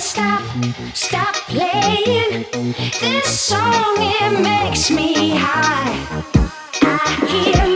stop, stop playing. This song, it makes me high. I hear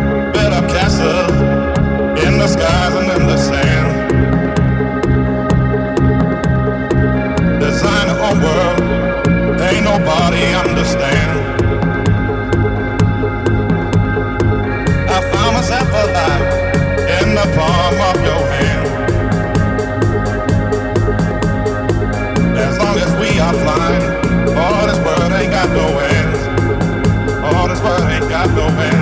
in the skies and in the sand. A world, ain't nobody understand. I found myself alive in the palm of your hand. As long as we are flying, this world ain't got no end. All this world ain't got no end.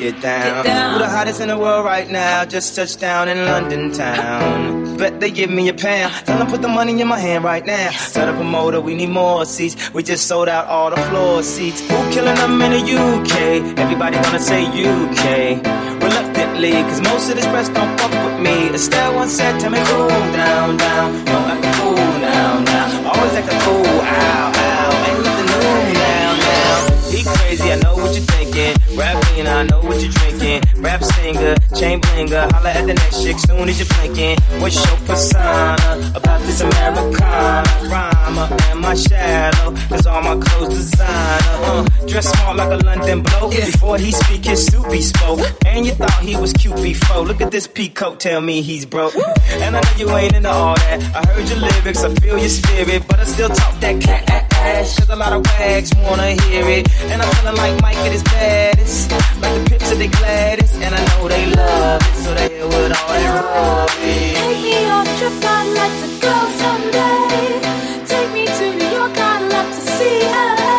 Get down. get down. Who the hottest in the world right now? Just touched down in London town. Bet they give me a pound. Tell them put the money in my hand right now. Tell the promoter we need more seats. We just sold out all the floor seats. Who killing them in the UK? Everybody gonna say UK. Reluctantly, cause most of this press don't fuck with me. Estelle once said, tell me cool down, down. Don't act a fool now, now. Always act a fool, ow, ow. Rapping, I know what you're drinking. Rap singer, chain blinger. Holla at the next chick soon as you're blinking. What's your persona about this Americana? Rhymer and my shadow. Cause all my clothes designer. Uh, dress smart like a London bloke. Before he speak, his soupy spoke. And you thought he was cute before. Look at this peacoat, tell me he's broke. And I know you ain't into all that. I heard your lyrics, I feel your spirit. But I still talk that cat ass. Cause a lot of wags wanna hear it. And I'm feeling like Mike at his baddest. Like the pips of the gladdest. And I know they love it. So they all rubbish. Take me on trip, I'd like to go someday. Take me to New York, I'd love to see LA.